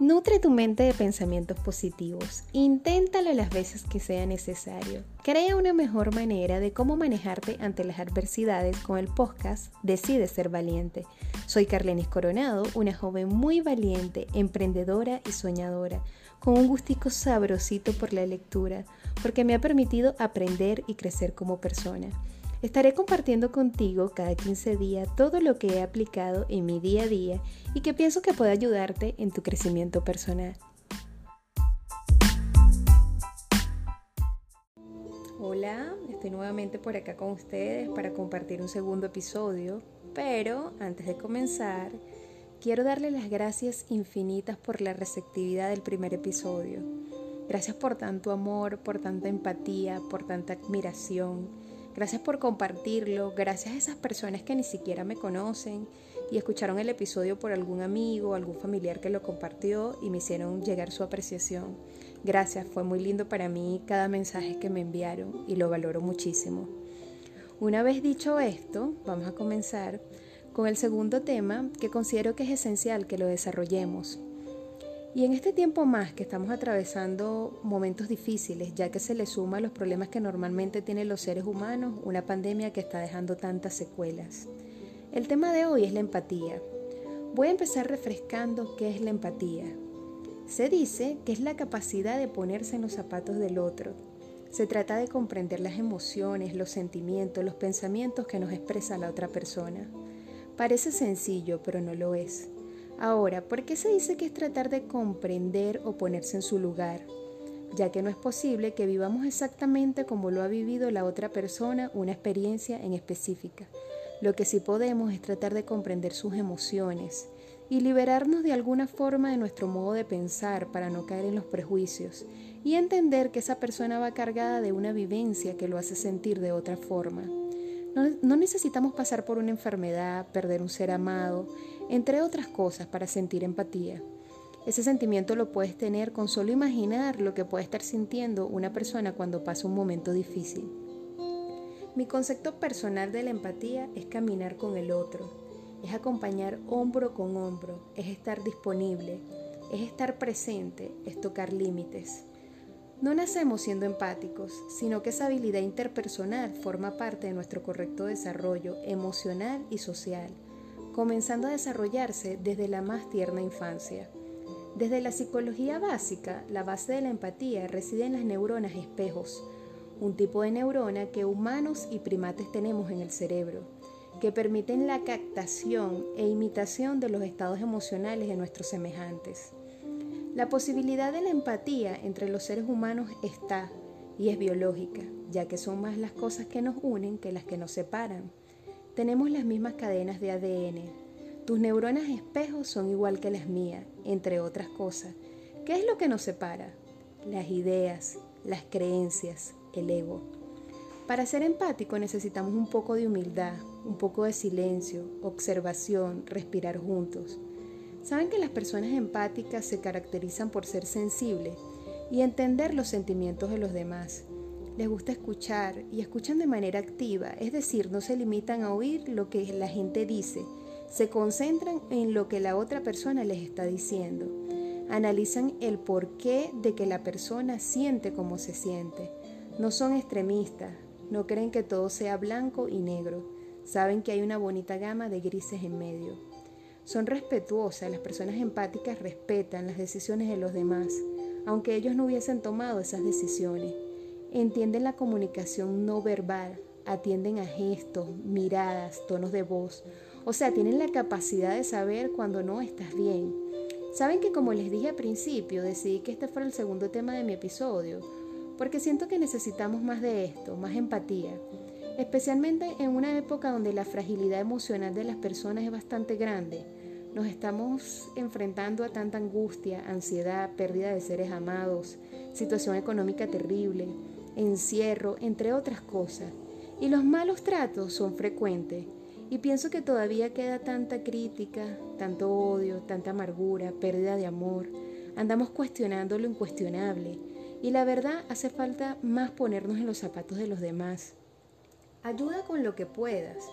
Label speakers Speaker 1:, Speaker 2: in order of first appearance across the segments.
Speaker 1: Nutre tu mente de pensamientos positivos. Inténtalo las veces que sea necesario. Crea una mejor manera de cómo manejarte ante las adversidades con el podcast Decide ser valiente. Soy Carlenis Coronado, una joven muy valiente, emprendedora y soñadora, con un gustico sabrosito por la lectura, porque me ha permitido aprender y crecer como persona. Estaré compartiendo contigo cada 15 días todo lo que he aplicado en mi día a día y que pienso que puede ayudarte en tu crecimiento personal. Hola, estoy nuevamente por acá con ustedes para compartir un segundo episodio, pero antes de comenzar, quiero darle las gracias infinitas por la receptividad del primer episodio. Gracias por tanto amor, por tanta empatía, por tanta admiración Gracias por compartirlo, gracias a esas personas que ni siquiera me conocen y escucharon el episodio por algún amigo algún familiar que lo compartió y me hicieron llegar su apreciación. Gracias, fue muy lindo para mí cada mensaje que me enviaron y lo valoro muchísimo. Una vez dicho esto, vamos a comenzar con el segundo tema que considero que es esencial que lo desarrollemos y en este tiempo más que estamos atravesando momentos difíciles, ya que se le suma a los problemas que normalmente tienen los seres humanos, una pandemia que está dejando tantas secuelas. El tema de hoy es la empatía. Voy a empezar refrescando qué es la empatía. Se dice que es la capacidad de ponerse en los zapatos del otro. Se trata de comprender las emociones, los sentimientos, los pensamientos que nos expresa la otra persona. Parece sencillo, pero no lo es. Ahora, ¿por qué se dice que es tratar de comprender o ponerse en su lugar? Ya que no es posible que vivamos exactamente como lo ha vivido la otra persona una experiencia en específica. Lo que sí podemos es tratar de comprender sus emociones y liberarnos de alguna forma de nuestro modo de pensar para no caer en los prejuicios y entender que esa persona va cargada de una vivencia que lo hace sentir de otra forma. No, necesitamos pasar por una enfermedad, perder un ser amado, entre otras cosas, para sentir empatía. Ese sentimiento lo puedes tener con solo imaginar lo que puede estar sintiendo una persona cuando pasa un momento difícil. Mi concepto personal de la empatía es caminar con el otro, es acompañar hombro con hombro, es estar disponible, es estar presente, es tocar límites. No nacemos siendo empáticos, sino que esa habilidad interpersonal forma parte de nuestro correcto desarrollo emocional y social, comenzando a desarrollarse desde la más tierna infancia. Desde la psicología básica, la base de la empatía reside en las neuronas espejos, un tipo de neurona que humanos y primates tenemos en el cerebro, que permiten la captación e imitación de los estados emocionales de nuestros semejantes. La posibilidad de la empatía entre los seres humanos está y es biológica, ya que son más las cosas que nos unen que las que nos separan. Tenemos las mismas cadenas de ADN. Tus neuronas espejos son igual que las mías, entre otras cosas. ¿Qué es lo que nos separa? Las ideas, las creencias, el ego. Para ser empático necesitamos un poco de humildad, un poco de silencio, observación, respirar juntos. Saben que las personas empáticas se caracterizan por ser sensibles y entender los sentimientos de los demás. Les gusta escuchar y escuchan de manera activa, es decir, no se limitan a oír lo que la gente dice, se concentran en lo que la otra persona les está diciendo. Analizan el porqué de que la persona siente como se siente. No son extremistas, no creen que todo sea blanco y negro, saben que hay una bonita gama de grises en medio. Son respetuosas, las personas empáticas respetan las decisiones de los demás, aunque ellos no hubiesen tomado esas decisiones. Entienden la comunicación no verbal, atienden a gestos, miradas, tonos de voz, o sea, tienen la capacidad de saber cuando no estás bien. Saben que como les dije al principio, decidí que este fuera el segundo tema de mi episodio, porque siento que necesitamos más de esto, más empatía, especialmente en una época donde la fragilidad emocional de las personas es bastante grande nos estamos enfrentando a tanta angustia, ansiedad, pérdida de seres amados, situación económica terrible, encierro, entre otras cosas. Y los malos tratos son frecuentes. Y pienso que todavía queda tanta crítica, tanto odio, tanta amargura, pérdida de amor. Andamos cuestionando lo incuestionable. Y la verdad hace falta más ponernos en los zapatos de los demás. Ayuda con lo que puedas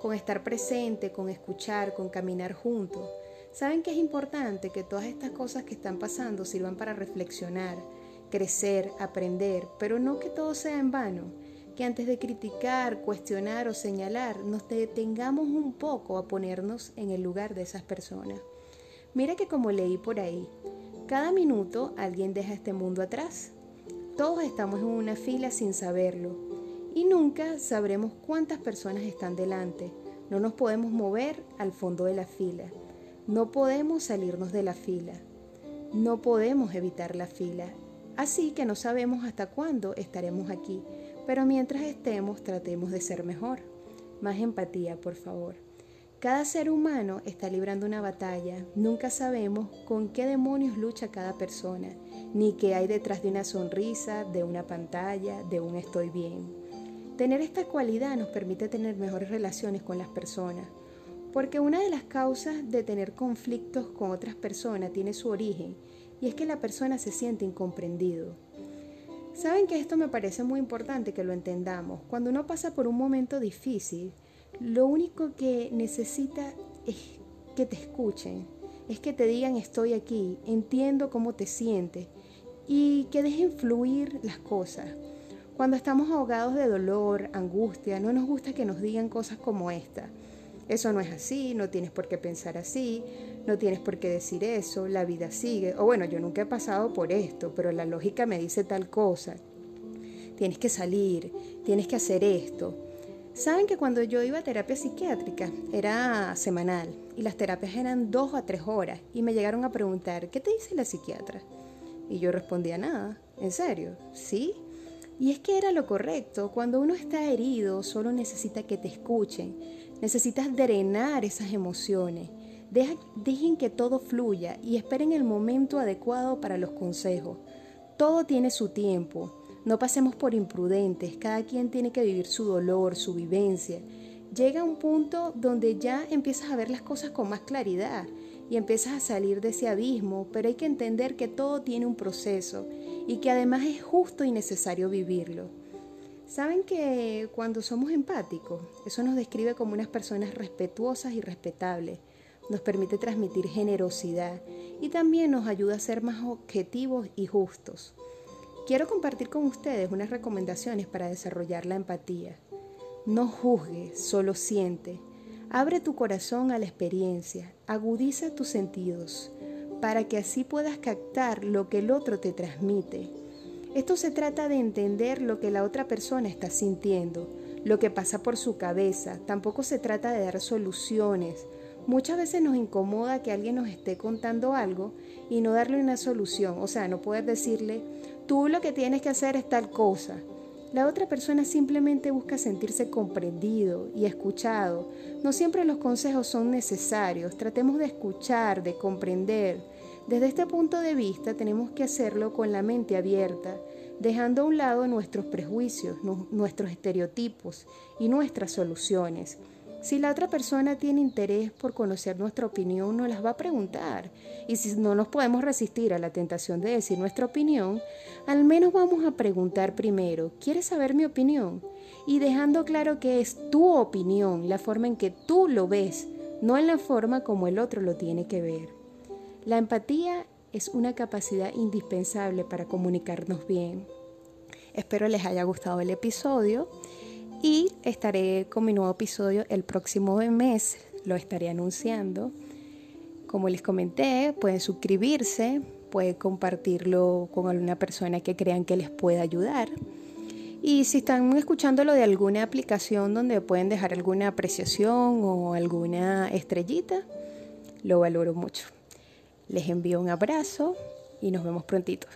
Speaker 1: con estar presente, con escuchar, con caminar juntos. ¿Saben que es importante que todas estas cosas que están pasando sirvan para reflexionar, crecer, aprender, pero no que todo sea en vano? Que antes de criticar, cuestionar o señalar, nos detengamos un poco a ponernos en el lugar de esas personas. Mira que como leí por ahí, cada minuto alguien deja este mundo atrás. Todos estamos en una fila sin saberlo y nunca sabremos cuántas personas están delante. No nos podemos mover al fondo de la fila. No podemos salirnos de la fila. No podemos evitar la fila. Así que no sabemos hasta cuándo estaremos aquí. Pero mientras estemos, tratemos de ser mejor. Más empatía, por favor. Cada ser humano está librando una batalla. Nunca sabemos con qué demonios lucha cada persona, ni qué hay detrás de una sonrisa, de una pantalla, de un estoy bien. Tener esta cualidad nos permite tener mejores relaciones con las personas, porque una de las causas de tener conflictos con otras personas tiene su origen y es que la persona se siente incomprendido. Saben que esto me parece muy importante que lo entendamos. Cuando uno pasa por un momento difícil, lo único que necesita es que te escuchen, es que te digan estoy aquí, entiendo cómo te sientes y que dejen fluir las cosas. Cuando estamos ahogados de dolor, angustia, no nos gusta que nos digan cosas como esta. Eso no es así, no tienes por qué pensar así, no tienes por qué decir eso, la vida sigue. O bueno, yo nunca he pasado por esto, pero la lógica me dice tal cosa. Tienes que salir, tienes que hacer esto. Saben que cuando yo iba a terapia psiquiátrica era semanal y las terapias eran dos a tres horas y me llegaron a preguntar, ¿qué te dice la psiquiatra? Y yo respondía nada, ¿en serio? ¿Sí? Y es que era lo correcto, cuando uno está herido solo necesita que te escuchen, Necesitas drenar esas emociones. dejen que todo fluya y esperen el momento adecuado para los consejos. Todo tiene su tiempo. No pasemos por imprudentes. Cada quien tiene que vivir su dolor, su vivencia. Llega un punto donde ya empiezas a ver las cosas con más claridad y empiezas a salir de ese abismo, pero hay que entender que todo tiene un proceso y que además es justo y necesario vivirlo. Saben que cuando somos empáticos, eso nos describe como unas personas respetuosas y respetables, nos permite transmitir generosidad y también nos ayuda a ser más objetivos y justos. Quiero compartir con ustedes unas recomendaciones para desarrollar la empatía. No juzgue, solo siente. Abre tu corazón a la experiencia, agudiza tus sentidos, para que así puedas captar lo que el otro te transmite esto se trata de entender lo que la otra persona está sintiendo, lo que pasa por su cabeza. Tampoco se trata de dar soluciones. Muchas veces nos incomoda que alguien nos esté contando algo y no darle una solución. O sea, no poder decirle, tú lo que tienes que hacer es tal cosa. La otra persona simplemente busca sentirse comprendido y escuchado. No siempre los consejos son necesarios. Tratemos de escuchar, de comprender desde este punto de vista tenemos que hacerlo con la mente abierta, dejando a un lado nuestros prejuicios, nuestros estereotipos y nuestras soluciones. Si la otra persona tiene interés por conocer nuestra opinión, nos las va a preguntar. Y si no nos podemos resistir a la tentación de decir nuestra opinión, al menos vamos a preguntar primero, ¿quieres saber mi opinión? Y dejando claro que es tu opinión, la forma en que tú lo ves, no en la forma como el otro lo tiene que ver. La empatía es una capacidad indispensable para comunicarnos bien. Espero les haya gustado el episodio y estaré con mi nuevo episodio el próximo mes, lo estaré anunciando. Como les comenté, pueden suscribirse, pueden compartirlo con alguna persona que crean que les pueda ayudar. Y si están escuchándolo de alguna aplicación donde pueden dejar alguna apreciación o alguna estrellita, lo valoro mucho. Les envío un abrazo y nos vemos prontito.